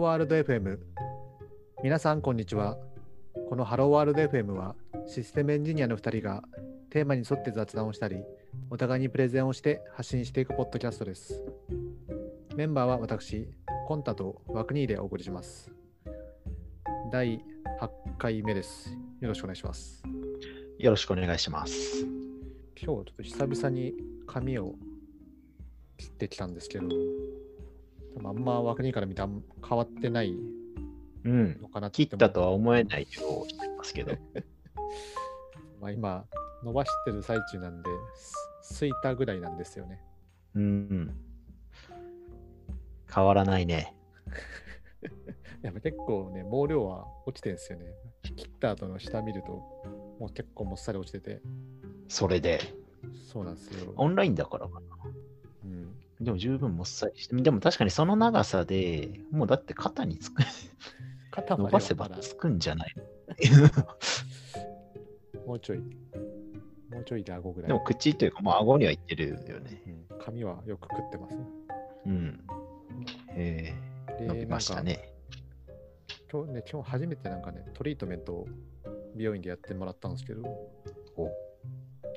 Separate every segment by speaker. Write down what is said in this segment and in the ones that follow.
Speaker 1: ーワールド FM 皆さんこんにちは。このハローワールド FM はシステムエンジニアの2人がテーマに沿って雑談をしたりお互いにプレゼンをして発信していくポッドキャストです。メンバーは私コンタとワクニーでお送りします。第8回目です。よろしくお願いします。
Speaker 2: よろしくお願いします。
Speaker 1: 今日ちょっと久々に髪を切ってきたんですけど多分あんまワクニーから見たら変わってない
Speaker 2: うん。
Speaker 1: のかなって
Speaker 2: 切ったとは思えないようしてますけど。
Speaker 1: まあ、今伸ばしてる最中なんですすいたぐらいなんですよね。
Speaker 2: うん。変わらないね。
Speaker 1: やっぱ結構ね、毛量は落ちてるんですよね。切った後の下見ると、もう結構もっさり落ちてて、
Speaker 2: それで。
Speaker 1: そうなんですよ。
Speaker 2: オンラインだからかな。
Speaker 1: うん、
Speaker 2: でも十分もっさりして。でも確かにその長さでもうだって肩につく。
Speaker 1: 肩
Speaker 2: 伸ばせばつくんじゃない
Speaker 1: もうちょい、もうちょいで顎ぐらい。
Speaker 2: でも口というか、もう顎にはいってるよね。
Speaker 1: うん、髪はよく食ってます。
Speaker 2: うん。え
Speaker 1: で
Speaker 2: ー、伸びましたね。
Speaker 1: 今日ね、今日初めてなんかね、トリートメントを美容院でやってもらったんですけど、
Speaker 2: お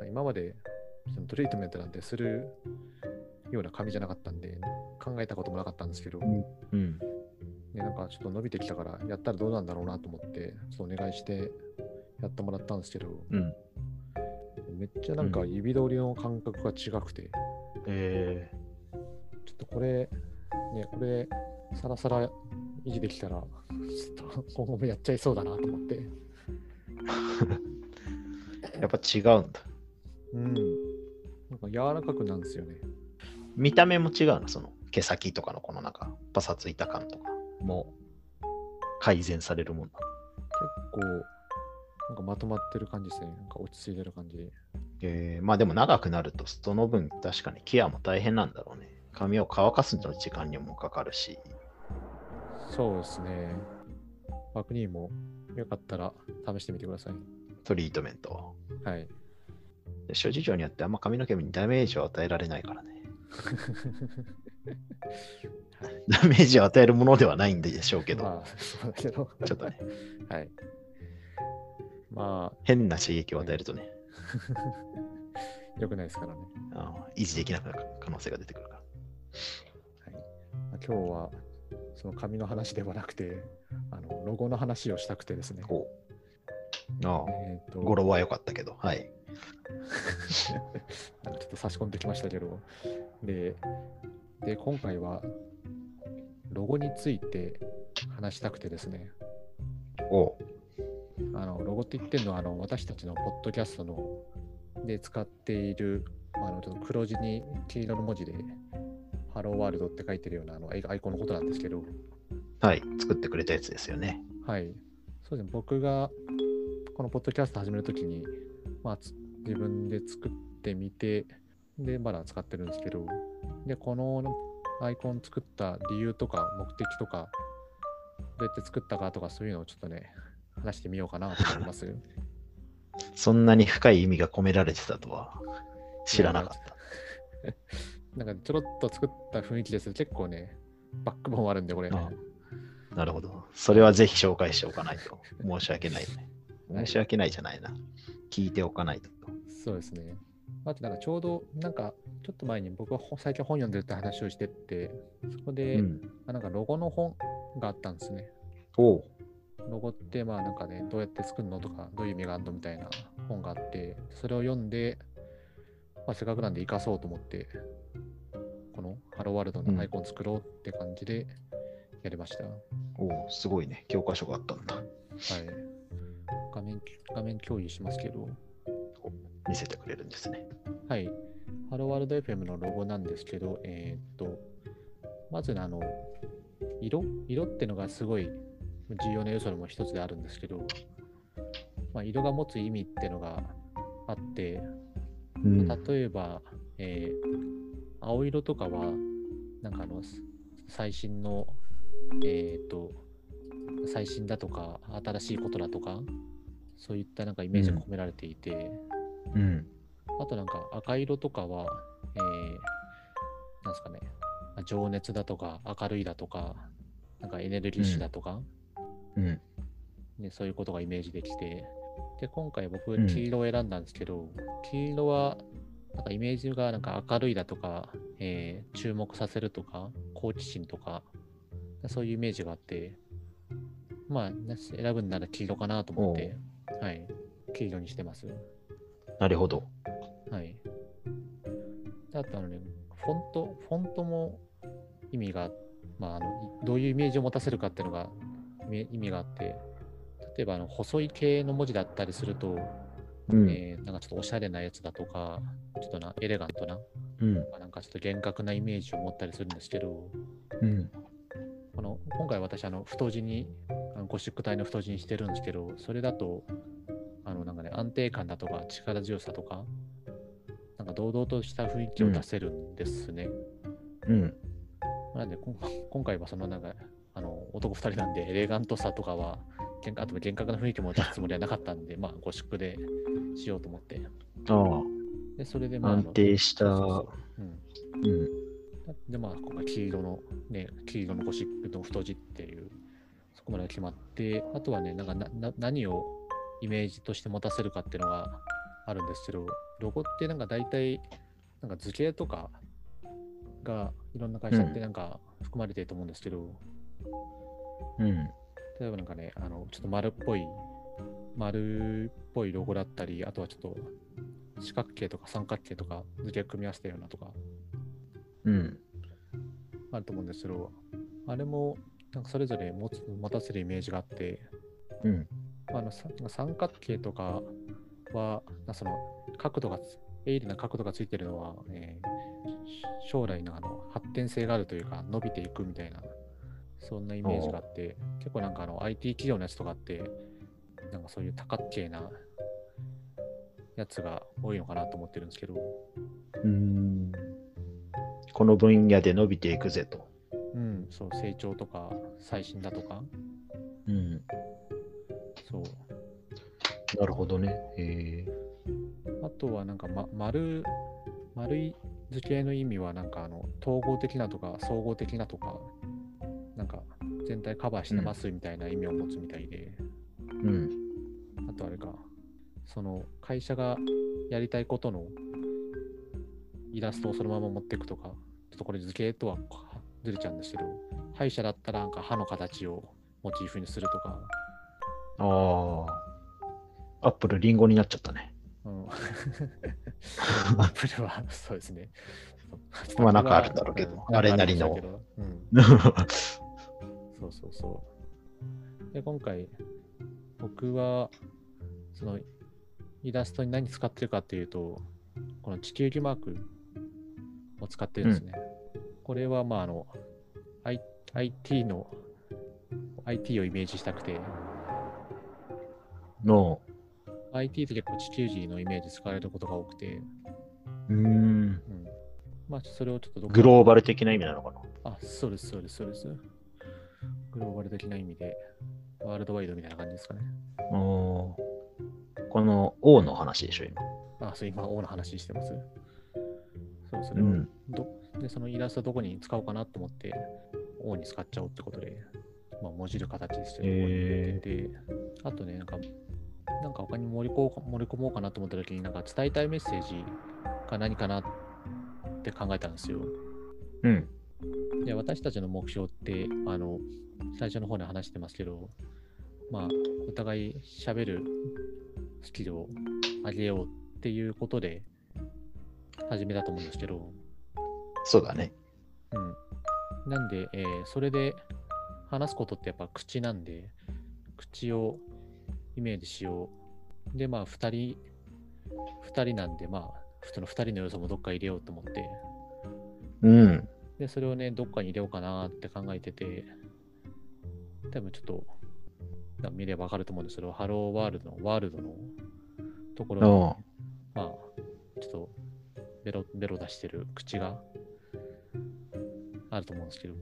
Speaker 1: 今までそのトリートメントなんてするような髪じゃなかったんで、考えたこともなかったんですけど、
Speaker 2: うん。
Speaker 1: ね、なんかちょっと伸びてきたから、やったらどうなんだろうなと思って、ちょっとお願いしてやってもらったんですけど、
Speaker 2: うん。
Speaker 1: めっちゃなんか指通りの感覚が違くて、
Speaker 2: え
Speaker 1: ちょっとこれ、ね、これ、さらさら維持できたら、ちょっと今後もやっちゃいそうだなと思って、
Speaker 2: ー、やっぱ違うんだ。
Speaker 1: うん。なんか柔らかくなるんですよね。
Speaker 2: 見た目も違うの、その毛先とかのこのなんかパサついた感とかも改善されるもんな。
Speaker 1: 結構、なんかまとまってる感じですね。なんか落ち着いてる感じ。
Speaker 2: えー、まあでも長くなるとその分確かにケアも大変なんだろうね。髪を乾かすの時間にもかかるし。
Speaker 1: そうですね。バクニーもよかったら試してみてください。
Speaker 2: トリートメントを。
Speaker 1: はい。
Speaker 2: で諸事情によってあんま髪の毛にダメージを与えられないからね。ダメージを与えるものではないんでしょうけど、
Speaker 1: まあ、そうだけど。
Speaker 2: ちょっとね、
Speaker 1: はい。ま
Speaker 2: 変な刺激を与えるとね、
Speaker 1: あ、良くないですからね。
Speaker 2: あの維持できなくなる可能性が出てくるから。
Speaker 1: はい、まあ今日は、その紙の話ではなくて、あのロゴの話をしたくてですね。
Speaker 2: おああ、
Speaker 1: えっ、と、
Speaker 2: 語呂は良かったけど、はい。
Speaker 1: なんかちょっと差し込んできましたけど、で、で今回は、ロゴについて話したくてですね、
Speaker 2: お。
Speaker 1: あのロゴって言ってるのはあの私たちのポッドキャストので使っているあのちょっと黒字に黄色の文字でハローワールドって書いてるようなあのアイコンのことなんですけど、
Speaker 2: はい、作ってくれたやつですよね。
Speaker 1: はい。そうですね、僕がこのポッドキャスト始めるときに、まあ、つ自分で作ってみて、で、まだ使ってるんですけど、で、このアイコン作った理由とか目的とか、どうやって作ったかとかそういうのをちょっとね、話してみようかなと思います。
Speaker 2: そんなに深い意味が込められてたとは知らなかった。
Speaker 1: なんかちょろっと作った雰囲気です結構ね、バックボーンあるんで、これ。
Speaker 2: あなるほど。それはぜひ紹介しておかないと。申し訳ないね。
Speaker 1: はい
Speaker 2: 申し訳ないじゃないな。聞いておかないと。
Speaker 1: そうですね。あとなんかちょうど、なんかちょっと前に僕はほ最近本読んでるって話をしてって、そこで、
Speaker 2: うん。
Speaker 1: あなんかロゴの本があったんですね。
Speaker 2: おう。
Speaker 1: ロゴってまあなんかね、どうやって作るのとか、どういう意味があるのみたいな本があって、それを読んで、まあ、せっかくなんで活かそうと思って、このハローワールドのアイコン作ろうって感じでやりました。
Speaker 2: おう、すごいね。教科書があったんだ。
Speaker 1: はい。画面、画面共有しますけど、
Speaker 2: 見せてくれるんですね。
Speaker 1: はい。ハローワールド FM のロゴなんですけど、えーっと、まずねあの、色？色ってのがすごい重要な要素のも一つであるんですけど、まあ、色が持つ意味ってのがあって、
Speaker 2: うん
Speaker 1: 例えば、えー青色とかは、なんかあの、す最新の、えーっと、最新だとか、新しいことだとか、そういったなんかイメージが込められていて、
Speaker 2: うん。
Speaker 1: あとなんか赤色とかは、えー、なんですかね、まあ情熱だとか明るいだとか、なんかエネルギッシュだとか、
Speaker 2: うん。
Speaker 1: ね、そういうことがイメージできて、で、今回僕
Speaker 2: うん、
Speaker 1: 黄色を選んだんですけど、黄色は、なんかイメージがなんか明るいだとか、えー注目させるとか、好奇心とか、そういうイメージがあって、まあ、ね選ぶんなら黄色かなと思って、はい、黄色にしてます。
Speaker 2: なるほど。
Speaker 1: はい。であとあのね、フォント、フォントも意味が、まあ、あのどういうイメージを持たせるかっていうのが意味意味があって、例えばあの細い系の文字だったりすると、
Speaker 2: うん。
Speaker 1: えーなんかちょっとおしゃれなやつだとか、ちょっとなエレガントな、
Speaker 2: うん。
Speaker 1: なんかちょっと厳格なイメージを持ったりするんですけど、
Speaker 2: うん。
Speaker 1: この今回私、あの太字に、あのゴシック体の太字にしてるんですけど、それだと、あのなんかね、安定感だとか力強さとか、なんか堂々とした雰囲気を出せるんですね。
Speaker 2: うん。
Speaker 1: なんで、こん 今回はそのなんか、あの男2人なんで、エレガントさとかは、あと厳格な雰囲気も出すつもりはなかったんで、まあ、ゴシックでしようと思って。
Speaker 2: あ
Speaker 1: で、それで、
Speaker 2: あ、
Speaker 1: まあ、
Speaker 2: 安定した。
Speaker 1: うん
Speaker 2: うん。
Speaker 1: で、まあ、今回、黄色の、ね、黄色のゴシックの太字っていう、そこまで決まって、あとはね、なんかなな何をイメージとして持たせるかっていうのがあるんですけど、ロゴってなんか大体、なんか図形とかがいろんな会社ってなんか含まれてると思うんですけど、
Speaker 2: うん。
Speaker 1: 例えばなんかね、あの、ちょっと丸っぽい、丸っぽいロゴだったり、あとはちょっと四角形とか三角形とか図形組み合わせたようなとか、
Speaker 2: うん。
Speaker 1: あると思うんですけど、あれもなんかそれぞれ持つ持たせるイメージがあって、
Speaker 2: うん。
Speaker 1: あのさ三角形とかは、なその角度がつ、鋭利な角度がついてるのは、えーし将来のあの発展性があるというか、伸びていくみたいな、そんなイメージがあって、結構なんかあの IT 企業のやつとかって、なんかそういう多角形なやつが多いのかなと思ってるんですけど、
Speaker 2: うん。この分野で伸びていくぜと。
Speaker 1: うん、そう、成長とか最新だとか、
Speaker 2: なるほどね。へえ。
Speaker 1: あとはなんか、ま、丸、丸い図形の意味はなんかあの統合的なとか総合的なとか、なんか全体カバーしてますみたいな意味を持つみたいで、
Speaker 2: うん。
Speaker 1: あとあれか、その会社がやりたいことのイラストをそのまま持っていくとか、ちょっとこれ図形とはずれちゃうんですけど、歯医者だったらなんか歯の形をモチーフにするとか、
Speaker 2: ああ。アップルリンゴになっちゃったね。
Speaker 1: うん、アップルはそうですね。
Speaker 2: まあなんかあるんだろうけど
Speaker 1: うん
Speaker 2: あれなりの
Speaker 1: うん、そうそうそう。で、今回、僕は、その、イラストに何使ってるかっていうと、この地球儀マークを使ってるんですね。これは、まあ、あの、I、IT の、IT をイメージしたくて、
Speaker 2: の、
Speaker 1: IT って結構地球儀のイメージ使われることが多くて、
Speaker 2: うーん。
Speaker 1: うん。まあ、それをちょっと
Speaker 2: グローバル的な意味なのかな。
Speaker 1: あ、そうです、そうです、そうです。グローバル的な意味で、ワールドワイドみたいな感じですかね。
Speaker 2: おーこの O の話でしょ、今。
Speaker 1: あ、そう、今、王の話してます。そう、それを、
Speaker 2: うん。
Speaker 1: どで、そのイラストどこに使おうかなと思って、王に使っちゃおうってことで、まあ、もじる形ですけど、
Speaker 2: へ
Speaker 1: で、あとね、なんか、なんか他に盛りこう盛り込もうかなと思った時に、なんか伝えたいメッセージが何かなって考えたんですよ。
Speaker 2: うん。
Speaker 1: で、私たちの目標って、あの、最初の方で話してますけど、まあ、お互い喋るスキルを上げようっていうことで始めたと思うんですけど、
Speaker 2: そうだね。
Speaker 1: うん。なんで、えーそれで話すことってやっぱ口なんで、口をイメージしよう。で、まあ、二人、二人なんで、まあ、その二人の要素もどっか入れようと思って、
Speaker 2: うん。
Speaker 1: で、それをね、どっかに入れようかなって考えてて、多分ちょっと、な見ればわかると思うんですけど、ハローワールドの、ワールドのところに、
Speaker 2: お
Speaker 1: まあ、ちょっと、ベロ、ベロ出してる口があると思うんですけど、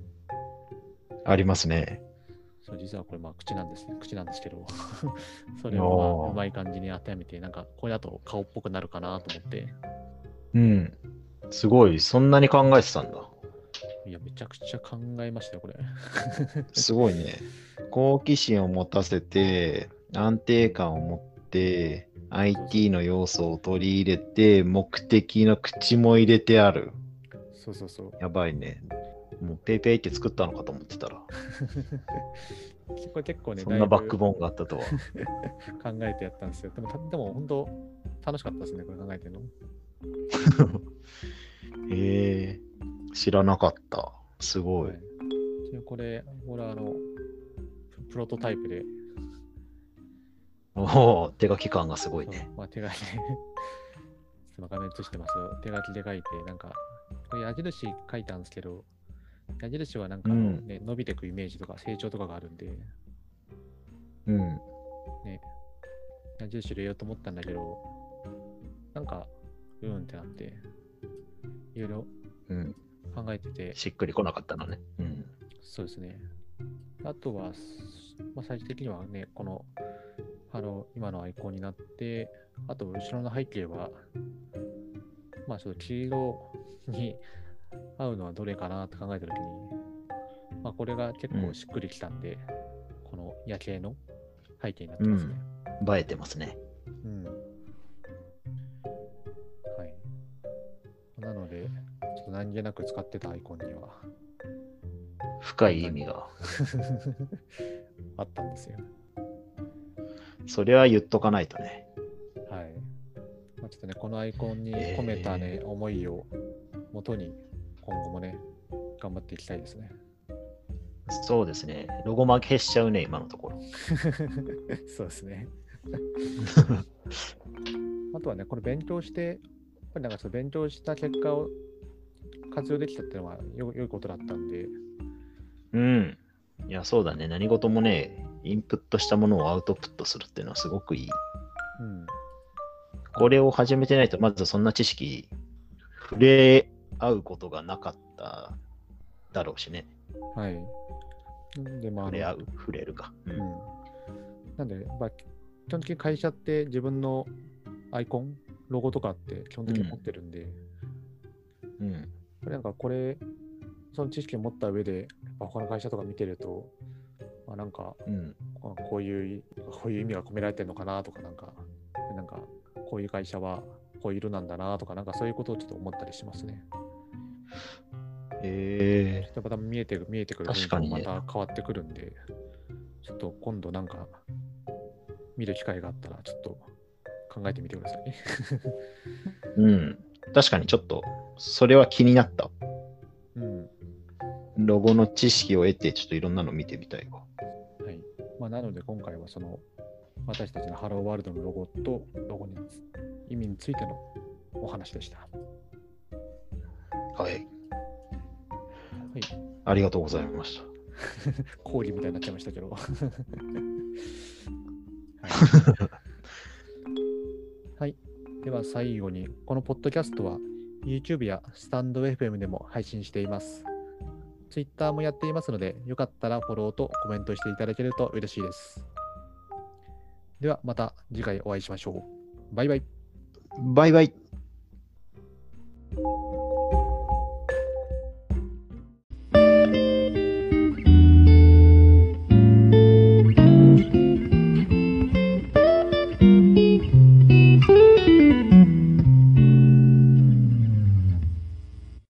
Speaker 2: ありますね。
Speaker 1: 実はこれ、まあ、口なんです、口なんですけど、それを、まあ、うまい感じに当てはめて、なんか、これだと顔っぽくなるかなと思って、
Speaker 2: うん。すごい、そんなに考えてたんだ。
Speaker 1: いや、めちゃくちゃ考えましたよ、これ。
Speaker 2: すごいね。好奇心を持たせて、安定感を持って、IT の要素を取り入れて、目的の口も入れてある。
Speaker 1: そうそうそう。
Speaker 2: やばいね。もうペイペイって作ったのかと思ってたら、
Speaker 1: これ結構ね、
Speaker 2: そんなバックボーンがあったとは。
Speaker 1: 考えてやったんですよ。でも、たでも本当、楽しかったですね、これ考えてるの。
Speaker 2: へえ知らなかった。すごい。
Speaker 1: はいでこれ、俺はあの、ププロトタイプで、
Speaker 2: おお、手書き感がすごいね。
Speaker 1: まあ、手書きで、ちょっと画面映してますよ。手書きで書いて、なんか、これ矢印書いたんですけど、矢印はなんか、
Speaker 2: うん
Speaker 1: ね伸びていくイメージとか成長とかがあるんで、
Speaker 2: うん。
Speaker 1: ね、矢印入れようと思ったんだけど、なんか、うーんってなって、いろいろ
Speaker 2: うん。
Speaker 1: 考えてて、
Speaker 2: しっくりこなかったのね。うん。
Speaker 1: そうですね。あとは、すまあ、最終的にはね、この、あの、今のアイコンになって、あと、後ろの背景は、まあ、ちょっと黄色に合うのはどれかなって考えたときに、まあ、これが結構しっくりきたんで、この夜景の背景になってますね。
Speaker 2: 映えてますね。
Speaker 1: うん。はい。なので、ちょっと何気なく使ってたアイコンには
Speaker 2: 深い意味が。
Speaker 1: あったんですよ。
Speaker 2: それは言っとかないとね。
Speaker 1: はい。まあ、ちょっとね、このアイコンに込めたね、思いを元に、ね、頑張っていきたいですね。
Speaker 2: そうですね。ロゴ負けしちゃうね、今のところ。
Speaker 1: そうですね。あとはね、これ勉強して、やっぱりなんかその勉強した結果を活用できたっていうのはよ良いことだったんで、
Speaker 2: うん。いや、そうだね。何事もね、インプットしたものをアウトプットするっていうのはすごくいい。
Speaker 1: うん。
Speaker 2: これを始めてないと、まずそんな知識、触れ合うことがなかっただろうしね。
Speaker 1: はい。で、まあ、
Speaker 2: 触れ合う、触れるか。う
Speaker 1: うんん。なんで、まあ、基本的に会社って自分のアイコン、ロゴとかって基本的に持ってるんで、
Speaker 2: うん。
Speaker 1: これなんかこれ、その知識を持った上で、他の会社とか見てると、まあ、なんか、
Speaker 2: うん。
Speaker 1: ここういう、こういう意味が込められてるのかなとか、なんか、なんか、こういう会社はこういう色なんだなとか、なんかそういうことをちょっと思ったりしますね。
Speaker 2: え
Speaker 1: やっぱ多分見えてく見えてくる
Speaker 2: 確かに
Speaker 1: また変わってくるんで、ちょっと今度なんか見る機会があったら、ちょっと考えてみてください。
Speaker 2: ー、うん。確かにちょっと、それは気になった。
Speaker 1: うん。
Speaker 2: ロゴの知識を得て、ちょっといろんなの見てみたいわ。
Speaker 1: はい。まあ、なので今回はその私たちのハローワールドのロゴとロゴにつ意味についてのお話でした。は
Speaker 2: はい。
Speaker 1: い。
Speaker 2: ありがとうございました。
Speaker 1: 講義みたいになっちゃいましたけど。はい。はい。では最後に、このポッドキャストは YouTube やスタンド FM でも配信しています。Twitter もやっていますので、よかったらフォローとコメントしていただけると嬉しいです。ではまた次回お会いしましょう。バイバイ。
Speaker 2: バイバイ。